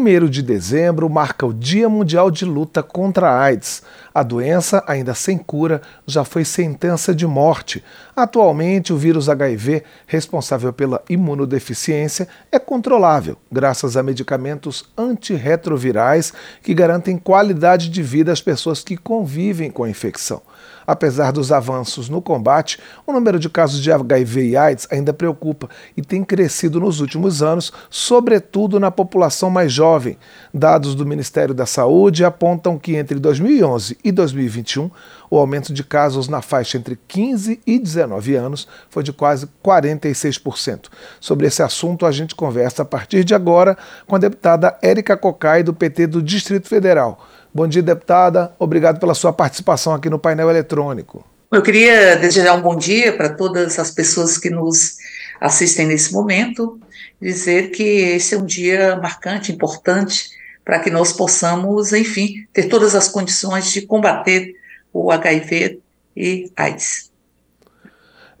1 de dezembro marca o Dia Mundial de Luta contra a AIDS. A doença, ainda sem cura, já foi sentença de morte. Atualmente, o vírus HIV, responsável pela imunodeficiência, é controlável, graças a medicamentos antirretrovirais que garantem qualidade de vida às pessoas que convivem com a infecção. Apesar dos avanços no combate, o número de casos de HIV e AIDS ainda preocupa e tem crescido nos últimos anos, sobretudo na população mais jovem. Dados do Ministério da Saúde apontam que entre 2011 e 2021, o aumento de casos na faixa entre 15 e 19 anos foi de quase 46%. Sobre esse assunto, a gente conversa a partir de agora com a deputada Érica Cocai, do PT do Distrito Federal. Bom dia, deputada. Obrigado pela sua participação aqui no painel eletrônico. Eu queria desejar um bom dia para todas as pessoas que nos assistem nesse momento, dizer que esse é um dia marcante, importante, para que nós possamos, enfim, ter todas as condições de combater o HIV e AIDS.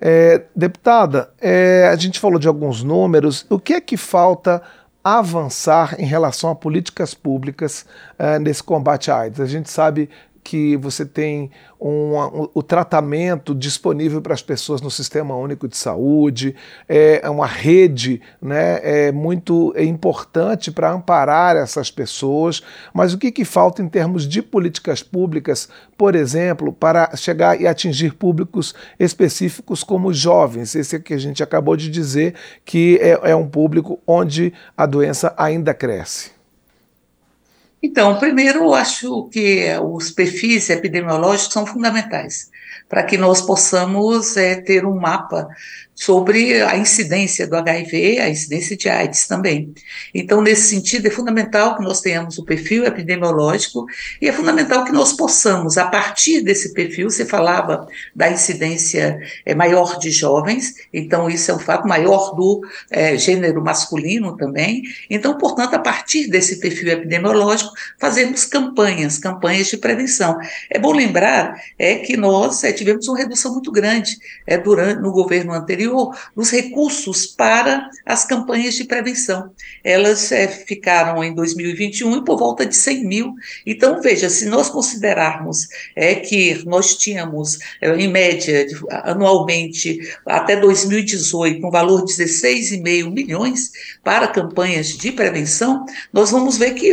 É, deputada, é, a gente falou de alguns números. O que é que falta avançar em relação a políticas públicas uh, nesse combate à AIDS. A gente sabe que você tem um, um, o tratamento disponível para as pessoas no Sistema Único de Saúde, é, é uma rede né, é muito importante para amparar essas pessoas, mas o que, que falta em termos de políticas públicas, por exemplo, para chegar e atingir públicos específicos como jovens? Esse é que a gente acabou de dizer que é, é um público onde a doença ainda cresce. Então, primeiro, eu acho que os perfis epidemiológicos são fundamentais para que nós possamos é, ter um mapa sobre a incidência do HIV, a incidência de AIDS também. Então, nesse sentido, é fundamental que nós tenhamos o perfil epidemiológico e é fundamental que nós possamos, a partir desse perfil, você falava da incidência é, maior de jovens, então isso é um fato maior do é, gênero masculino também. Então, portanto, a partir desse perfil epidemiológico, fazermos campanhas, campanhas de prevenção. É bom lembrar é que nós é, tivemos uma redução muito grande é, durante no governo anterior anterior, os recursos para as campanhas de prevenção. Elas é, ficaram em 2021 por volta de 100 mil. Então, veja, se nós considerarmos é, que nós tínhamos, é, em média, anualmente, até 2018, um valor de 16,5 milhões para campanhas de prevenção, nós vamos ver que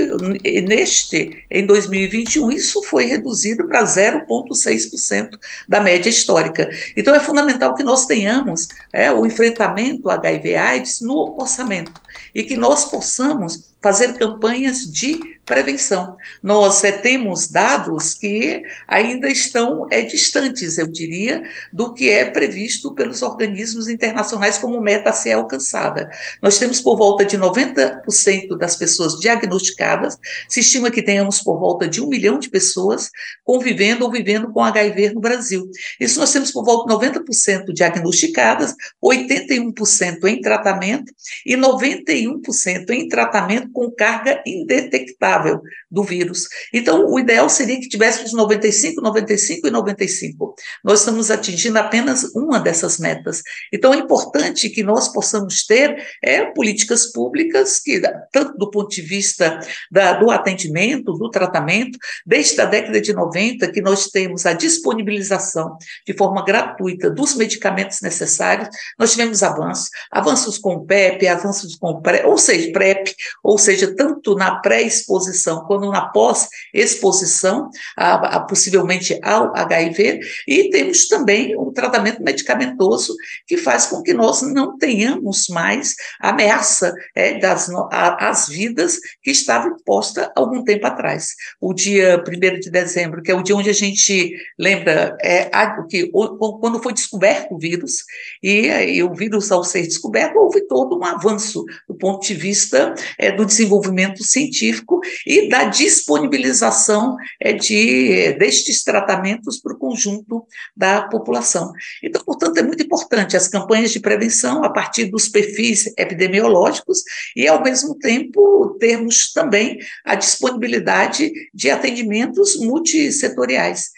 neste, em 2021, isso foi reduzido para 0,6% da média histórica. Então, é fundamental que nós tenhamos é, o enfrentamento HIV/AIDS no orçamento. E que nós possamos fazer campanhas de prevenção. Nós é, temos dados que ainda estão é, distantes, eu diria, do que é previsto pelos organismos internacionais como meta a ser alcançada. Nós temos por volta de 90% das pessoas diagnosticadas, se estima que tenhamos por volta de um milhão de pessoas convivendo ou vivendo com HIV no Brasil. Isso nós temos por volta de 90% diagnosticadas, 81% em tratamento e 91% em tratamento com carga indetectável do vírus. Então, o ideal seria que tivéssemos 95, 95 e 95. Nós estamos atingindo apenas uma dessas metas. Então, é importante que nós possamos ter é, políticas públicas que, tanto do ponto de vista da, do atendimento, do tratamento, desde a década de 90, que nós temos a disponibilização de forma gratuita dos medicamentos necessários, nós tivemos avanços, avanços com o PEP, avanços com o PrEP, ou seja, PrEP, ou seja, tanto na pré-exposição quanto na pós-exposição, a, a, possivelmente ao HIV, e temos também o tratamento medicamentoso que faz com que nós não tenhamos mais ameaça é, das a, as vidas que estava imposta algum tempo atrás. O dia 1 de dezembro, que é o dia onde a gente lembra é, a, que o, quando foi descoberto o vírus, e, e, o vírus, ao ser descoberto, houve todo um avanço do ponto de vista é, do desenvolvimento científico e da disponibilização é, de, destes tratamentos para o conjunto da população. Então, portanto, é muito importante as campanhas de prevenção a partir dos perfis epidemiológicos e, ao mesmo tempo, termos também a disponibilidade de atendimentos multissetoriais.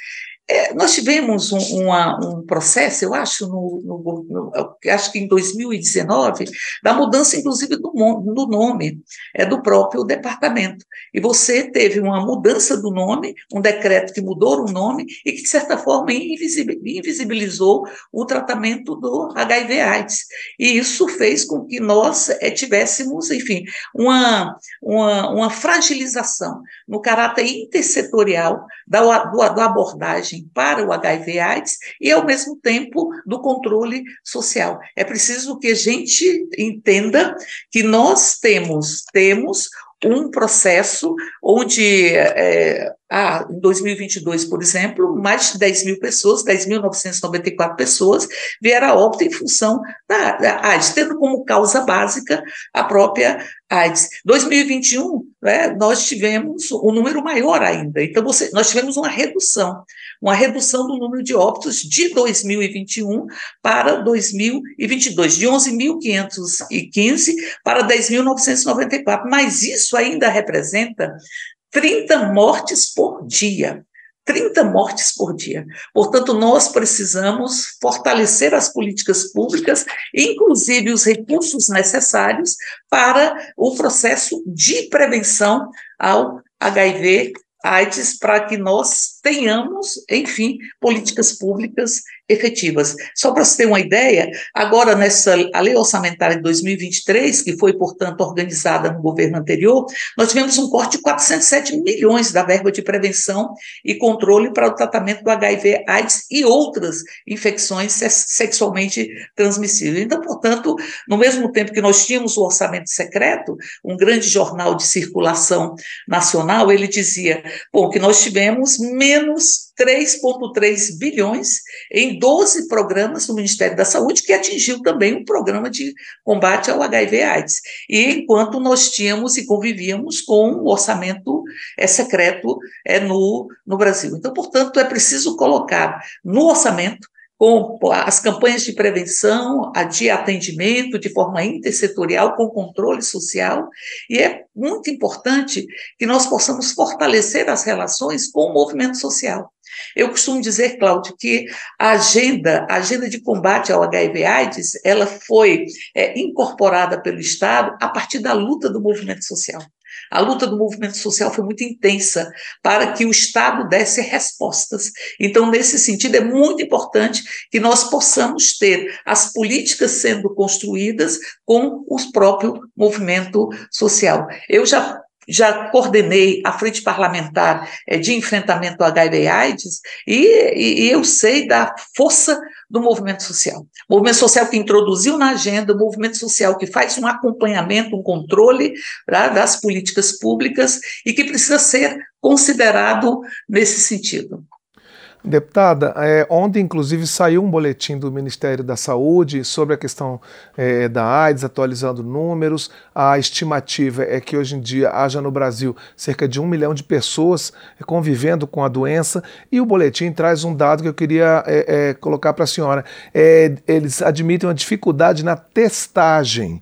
É, nós tivemos um, uma, um, processo, eu acho, no, no, no, acho que em 2019, da mudança, inclusive, do, do nome é, do próprio departamento. E você teve uma mudança do nome, um decreto que mudou o nome e que, de certa forma, invisibilizou o tratamento do HIV-AIDS. E isso fez com que nós é, tivéssemos, enfim, uma, uma, uma fragilização no caráter intersetorial da, da abordagem para o HIV/AIDS e, ao mesmo tempo, do controle social. É preciso que a gente entenda que nós temos, temos um processo onde é, ah, em 2022, por exemplo, mais de 10 mil pessoas, 10.994 pessoas, vieram a óbito em função da, da AIDS, tendo como causa básica a própria AIDS. 2021, né, nós tivemos um número maior ainda, então você, nós tivemos uma redução, uma redução do número de óbitos de 2021 para 2022, de 11.515 para 10.994, mas isso ainda representa 30 mortes por dia. 30 mortes por dia. Portanto, nós precisamos fortalecer as políticas públicas, inclusive os recursos necessários para o processo de prevenção ao HIV AIDS para que nós tenhamos, enfim, políticas públicas efetivas. Só para você ter uma ideia, agora nessa a lei orçamentária de 2023, que foi, portanto, organizada no governo anterior, nós tivemos um corte de 407 milhões da verba de prevenção e controle para o tratamento do HIV, AIDS e outras infecções sexualmente transmissíveis. Então, portanto, no mesmo tempo que nós tínhamos o orçamento secreto, um grande jornal de circulação nacional, ele dizia, bom, que nós tivemos menos 3,3 bilhões em 12 programas do Ministério da Saúde, que atingiu também o programa de combate ao HIV/AIDS. E enquanto nós tínhamos e convivíamos com o um orçamento é, secreto é, no, no Brasil. Então, portanto, é preciso colocar no orçamento com as campanhas de prevenção, de atendimento de forma intersetorial, com controle social, e é muito importante que nós possamos fortalecer as relações com o movimento social. Eu costumo dizer, Cláudio, que a agenda, a agenda de combate ao HIV/AIDS, ela foi é, incorporada pelo Estado a partir da luta do movimento social. A luta do movimento social foi muito intensa para que o Estado desse respostas. Então, nesse sentido, é muito importante que nós possamos ter as políticas sendo construídas com o próprio movimento social. Eu já já coordenei a frente parlamentar eh, de enfrentamento ao HIV/AIDS e, e, eu sei da força do movimento social. Movimento social que introduziu na agenda, movimento social que faz um acompanhamento, um controle tá, das políticas públicas e que precisa ser considerado nesse sentido. Deputada, é, ontem inclusive saiu um boletim do Ministério da Saúde sobre a questão é, da AIDS, atualizando números. A estimativa é que hoje em dia haja no Brasil cerca de um milhão de pessoas convivendo com a doença. E o boletim traz um dado que eu queria é, é colocar para a senhora. É, eles admitem uma dificuldade na testagem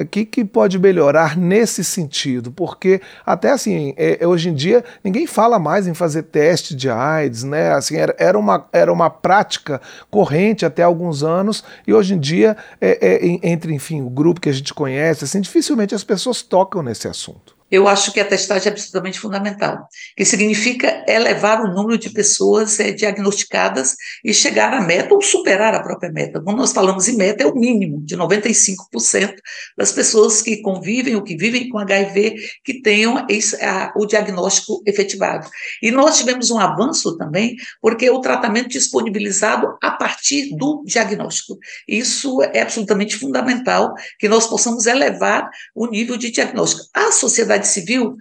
o que, pode melhorar nesse sentido? Porque até assim, é, é, hoje em dia ninguém fala mais em fazer teste de AIDS, né? Assim, era, era, uma, era uma prática corrente até alguns anos e hoje em dia, é, é, entre enfim, o grupo que a gente conhece, assim, dificilmente as pessoas tocam nesse assunto eu acho que a testagem é absolutamente fundamental, que significa elevar o número de pessoas é, diagnosticadas e chegar à meta ou superar a própria meta. Quando nós falamos em meta, é o mínimo de 95% das pessoas que convivem ou que vivem com HIV que tenham esse, a, o diagnóstico efetivado. E nós tivemos um avanço também, porque o tratamento disponibilizado a partir do diagnóstico. Isso é absolutamente fundamental, que nós possamos elevar o nível de diagnóstico. A sociedade sociedade civil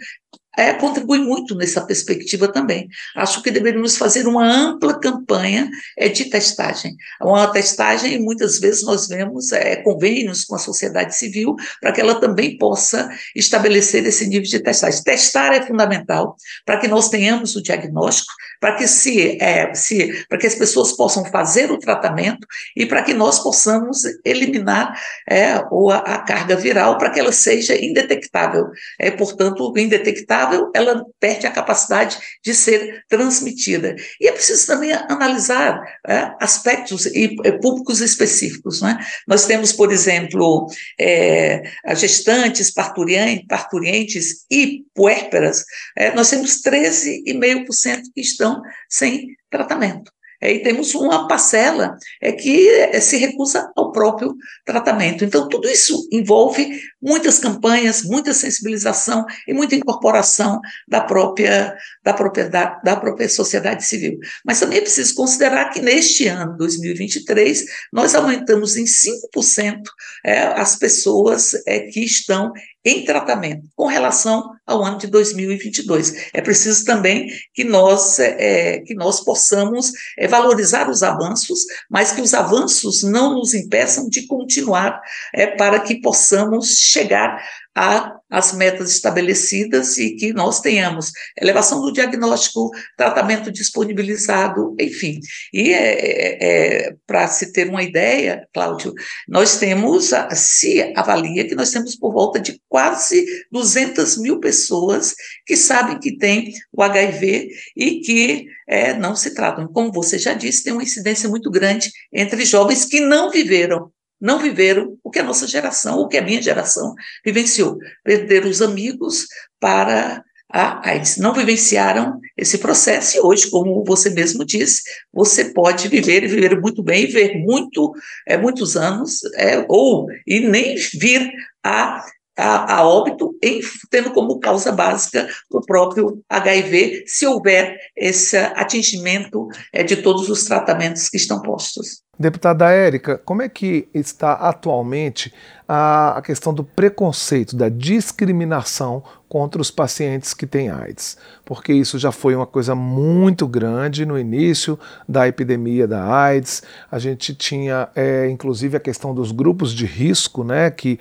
é, contribui muito nessa perspectiva também. Acho que deveríamos fazer uma ampla campanha é, de testagem. Uma testagem, muitas vezes nós vemos é, convênios com a sociedade civil para que ela também possa estabelecer esse nível de testagem. Testar é fundamental para que nós tenhamos o diagnóstico, para que se, é, se para que as pessoas possam fazer o tratamento e para que nós possamos eliminar é, a, a carga viral para que ela seja indetectável. É, portanto, indetectável saudável, ela perde a capacidade de ser transmitida. E é preciso também analisar é, aspectos e públicos específicos. Né? Nós temos, por exemplo, é, gestantes, parturientes e puérperas, é, nós temos 13,5% que estão sem tratamento. É, e temos uma parcela é, que é, se recusa ao próprio tratamento. Então, tudo isso envolve muitas campanhas, muita sensibilização e muita incorporação da própria, da própria, da, da própria sociedade civil. Mas também é preciso considerar que neste ano, 2023, nós aumentamos em 5% é, as pessoas é, que estão em tratamento com relação ao ano de 2022. É preciso também que nós, é, que nós possamos é, valorizar os avanços, mas que os avanços não nos impeçam de continuar é, para que possamos chegar às metas estabelecidas e que nós tenhamos elevação do diagnóstico, tratamento disponibilizado, enfim. E é, é, é para se ter uma ideia, Cláudio, nós temos, se avalia que nós temos por volta de quase 200 mil pessoas que sabem que têm o HIV e que é, não se tratam. Como você já disse, tem uma incidência muito grande entre jovens que não viveram não viveram o que a nossa geração, o que a minha geração vivenciou. Perderam os amigos para a AIDS. Não vivenciaram esse processo e hoje, como você mesmo disse, você pode viver e viver muito bem e ver muito, é, muitos anos, é, ou e nem vir a a, a, óbito, em, tendo como causa básica o próprio HIV, se houver esse atingimento é, de todos os tratamentos que estão postos. Deputada Érica, como é que está atualmente a, questão do preconceito, da discriminação contra os pacientes que têm AIDS, porque isso já foi uma coisa muito grande no início da epidemia da AIDS. A gente tinha, é, inclusive, a questão dos grupos de risco, né, que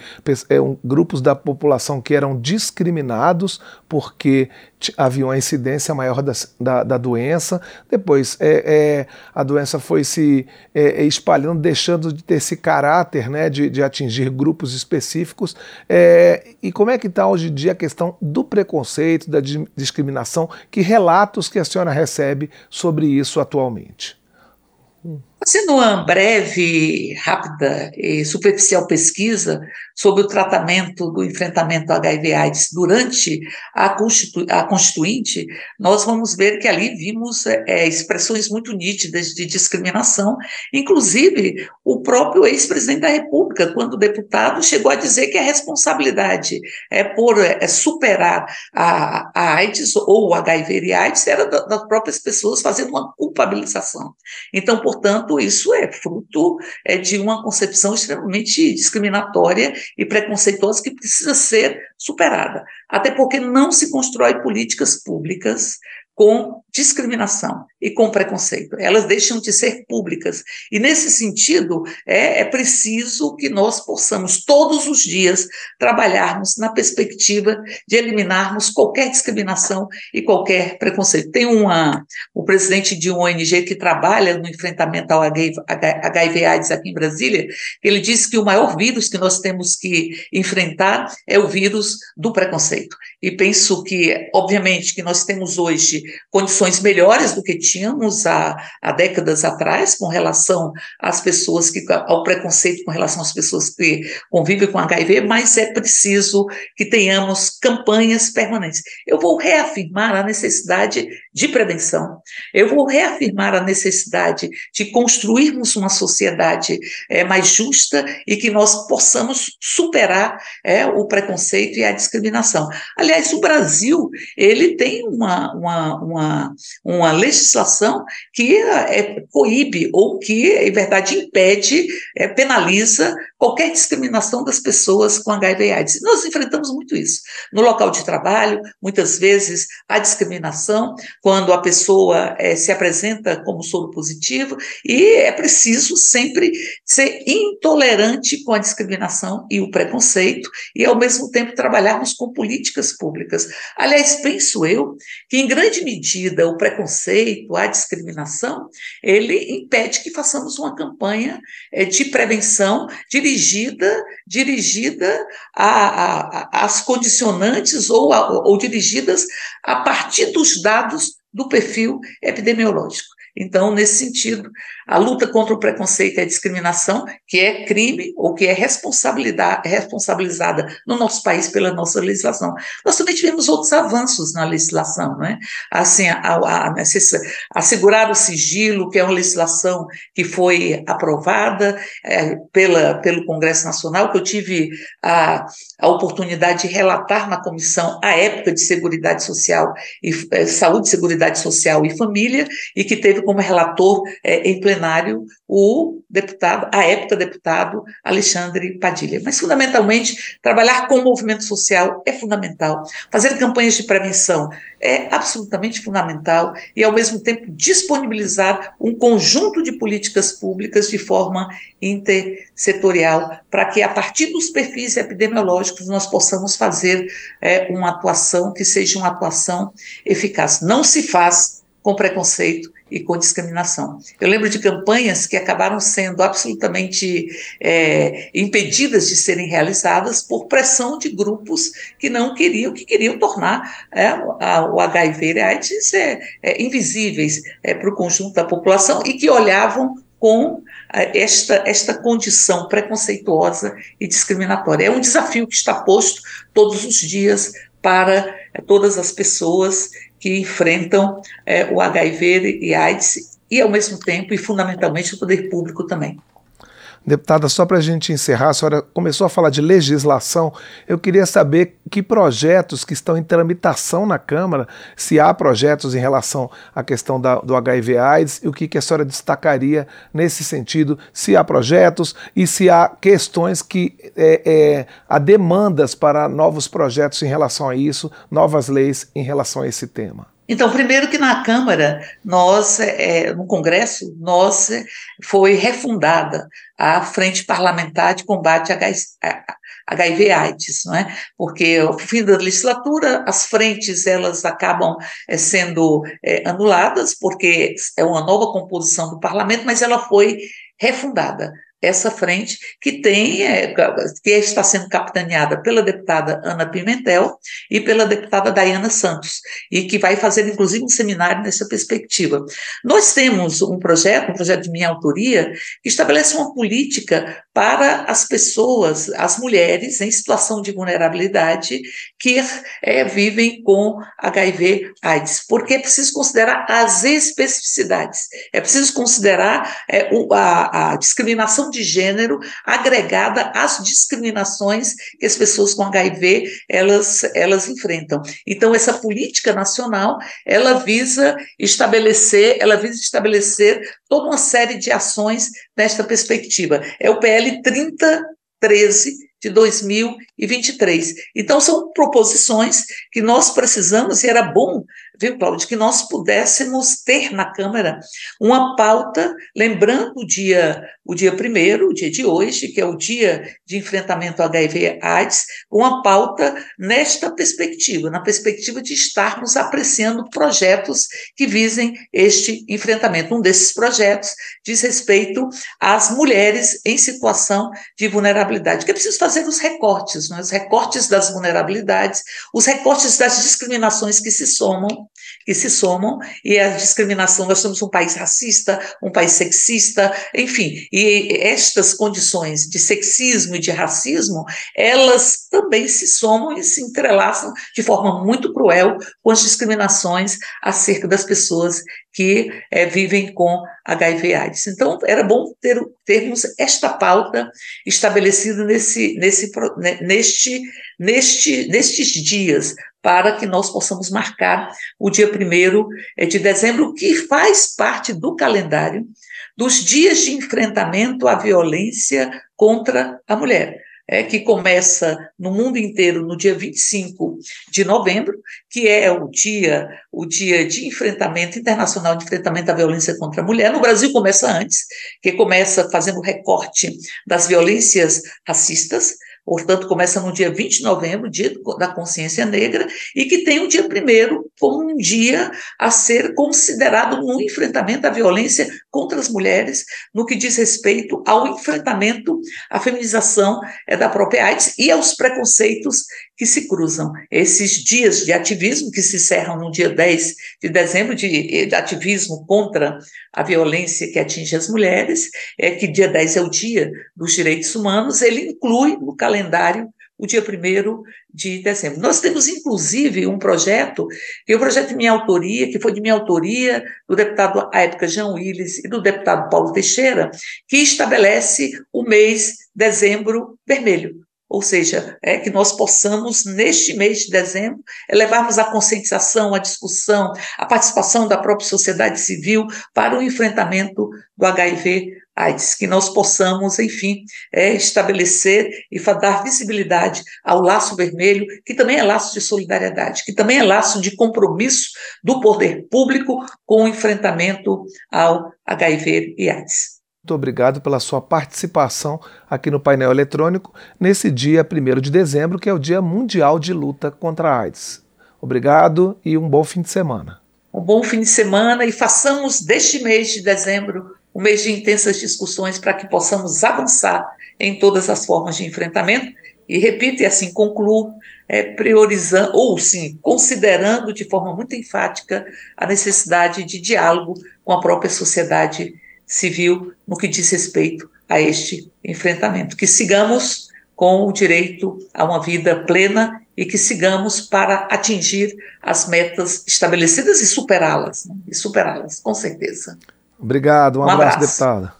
é, um, grupos da população que eram discriminados porque havia uma incidência maior da, da, da doença. Depois, é, é, a doença foi se é, é, espalhando, deixando de ter esse caráter né, de, de atingir grupos específicos. É, e como é que está hoje em dia a questão do preconceito, da discriminação? Que relatos que a senhora recebe sobre isso atualmente? Fazendo uma breve, rápida e superficial pesquisa sobre o tratamento do enfrentamento ao HIV/AIDS durante a, Constitu a Constituinte, nós vamos ver que ali vimos é, expressões muito nítidas de discriminação, inclusive o próprio ex-presidente da República, quando deputado, chegou a dizer que a responsabilidade é por é, superar a, a AIDS ou o HIV e AIDS era das próprias pessoas fazendo uma culpabilização. Então, portanto, isso é fruto é, de uma concepção extremamente discriminatória e preconceituosa que precisa ser superada. Até porque não se constrói políticas públicas com discriminação e com preconceito. Elas deixam de ser públicas. E, nesse sentido, é, é, preciso que nós possamos, todos os dias, trabalharmos na perspectiva de eliminarmos qualquer discriminação e qualquer preconceito. Tem uma, o presidente de uma ONG que trabalha no enfrentamento ao HIV-AIDS aqui em Brasília, ele disse que o maior vírus que nós temos que enfrentar é o vírus do preconceito. E penso que, obviamente, que nós temos hoje condições melhores do que tínhamos há, há décadas atrás com relação às pessoas que ao preconceito com relação às pessoas que convivem com HIV, mas é preciso que tenhamos campanhas permanentes. Eu vou reafirmar a necessidade de prevenção. Eu vou reafirmar a necessidade de construirmos uma sociedade é, mais justa e que nós possamos superar é, o preconceito e a discriminação. Aliás, o Brasil ele tem uma, uma, uma, uma legislação que é, coíbe ou que, em verdade, impede, é, penaliza qualquer discriminação das pessoas com HIV AIDS. Nós enfrentamos muito isso. No local de trabalho, muitas vezes, a discriminação, quando a pessoa é, se apresenta como soro positivo, e é preciso sempre ser intolerante com a discriminação e o preconceito, e, ao mesmo tempo, trabalharmos com políticas públicas. Aliás, penso eu que, em grande medida, o preconceito, a discriminação, ele impede que façamos uma campanha é, de prevenção, de dirigida dirigida às condicionantes ou, a, ou dirigidas a partir dos dados do perfil epidemiológico. Então, nesse sentido, a luta contra o preconceito e a discriminação, que é crime ou que é responsabilizada no nosso país pela nossa legislação. Nós também tivemos outros avanços na legislação, né? Assim, a, a, a assegurar o sigilo, que é uma legislação que foi aprovada é, pela, pelo Congresso Nacional, que eu tive a, a oportunidade de relatar na comissão à época de Seguridade Social e é, Saúde, Seguridade Social e Família, e que teve como relator é, em plenário o deputado, a época deputado Alexandre Padilha. Mas, fundamentalmente, trabalhar com o movimento social é fundamental. Fazer campanhas de prevenção é absolutamente fundamental e, ao mesmo tempo, disponibilizar um conjunto de políticas públicas de forma intersetorial, para que, a partir dos perfis epidemiológicos, nós possamos fazer é, uma atuação que seja uma atuação eficaz. Não se faz com preconceito e com discriminação. Eu lembro de campanhas que acabaram sendo absolutamente é, impedidas de serem realizadas por pressão de grupos que não queriam, que queriam tornar é, a, o HIV e a AIDS é, é invisíveis é, para o conjunto da população e que olhavam com é, esta, esta condição preconceituosa e discriminatória. É um desafio que está posto todos os dias para todas as pessoas que enfrentam é, o HIV e AIDS e, ao mesmo tempo, e fundamentalmente, o poder público também. Deputada, só para a gente encerrar, a senhora começou a falar de legislação. Eu queria saber que projetos que estão em tramitação na Câmara, se há projetos em relação à questão da, do HIV/AIDS e o que, que a senhora destacaria nesse sentido, se há projetos e se há questões que é, é, há demandas para novos projetos em relação a isso, novas leis em relação a esse tema. Então, primeiro que na Câmara, nós, é, no Congresso, nós foi refundada a Frente Parlamentar de Combate a HIV/AIDS, é? Porque ao fim da legislatura as frentes elas acabam é, sendo é, anuladas porque é uma nova composição do parlamento, mas ela foi refundada essa frente que tem é, que está sendo capitaneada pela deputada Ana Pimentel e pela deputada Dayana Santos e que vai fazer inclusive um seminário nessa perspectiva. Nós temos um projeto, um projeto de minha autoria, que estabelece uma política para as pessoas, as mulheres em situação de vulnerabilidade que é, vivem com HIV/AIDS, porque é preciso considerar as especificidades, é preciso considerar é, a, a discriminação de gênero agregada às discriminações que as pessoas com HIV elas, elas enfrentam. Então essa política nacional ela visa estabelecer ela visa estabelecer toda uma série de ações nesta perspectiva. É o PL 3013 de 2023. Então, são proposições que nós precisamos, e era bom, viu, Cláudio, que nós pudéssemos ter na Câmara uma pauta, lembrando o dia, o dia primeiro, o dia de hoje, que é o dia de enfrentamento ao HIV-AIDS, uma pauta nesta perspectiva, na perspectiva de estarmos apreciando projetos que visem este enfrentamento. Um desses projetos diz respeito às mulheres em situação de vulnerabilidade, que é preciso fazer os recortes, os recortes das vulnerabilidades, os recortes das discriminações que se somam, que se somam, e a discriminação, nós somos um país racista, um país sexista, enfim, e estas condições de sexismo e de racismo, elas também se somam e se entrelaçam de forma muito cruel com as discriminações acerca das pessoas que é, vivem com HIV/AIDS. Então, era bom ter, termos esta pauta estabelecida nesse, nesse, neste, neste, nestes dias, para que nós possamos marcar o dia 1 eh, de dezembro, que faz parte do calendário dos dias de enfrentamento à violência contra a mulher é, que começa no mundo inteiro no dia 25 de novembro, que é o dia, o dia de enfrentamento internacional de enfrentamento à violência contra a mulher. No Brasil começa antes, que começa fazendo recorte das violências racistas, portanto, começa no dia 20 de novembro, dia da consciência negra, e que tem o dia primeiro como um dia a ser considerado no enfrentamento à violência contra as mulheres, no que diz respeito ao enfrentamento à feminização é, da própria AIDS e aos preconceitos que se cruzam. Esses dias de ativismo, que se encerram no dia 10 de dezembro, de, de ativismo contra a violência que atinge as mulheres, é que dia 10 é o dia dos direitos humanos, ele inclui no calendário o dia 1 de dezembro. Nós temos, inclusive, um projeto, que é um projeto de minha autoria, que foi de minha autoria, do deputado, à época, Jean Willis, e do deputado Paulo Teixeira, que estabelece o mês dezembro vermelho. Ou seja, é que nós possamos, neste mês de dezembro, levarmos a conscientização, a discussão, a participação da própria sociedade civil para o enfrentamento do HIV AIDS, que nós possamos, enfim, é, estabelecer e dar visibilidade ao laço vermelho, que também é laço de solidariedade, que também é laço de compromisso do poder público com o enfrentamento ao HIV e AIDS. Muito obrigado pela sua participação aqui no painel eletrônico nesse dia 1 de dezembro, que é o Dia Mundial de Luta contra a AIDS. Obrigado e um bom fim de semana. Um bom fim de semana e façamos deste mês de dezembro um mês de intensas discussões para que possamos avançar em todas as formas de enfrentamento. E repito, e assim concluo, é, priorizando, ou sim, considerando de forma muito enfática a necessidade de diálogo com a própria sociedade civil no que diz respeito a este enfrentamento. Que sigamos com o direito a uma vida plena e que sigamos para atingir as metas estabelecidas e superá-las, né? e superá-las, com certeza. Obrigado, um, um abraço, abraço, deputada.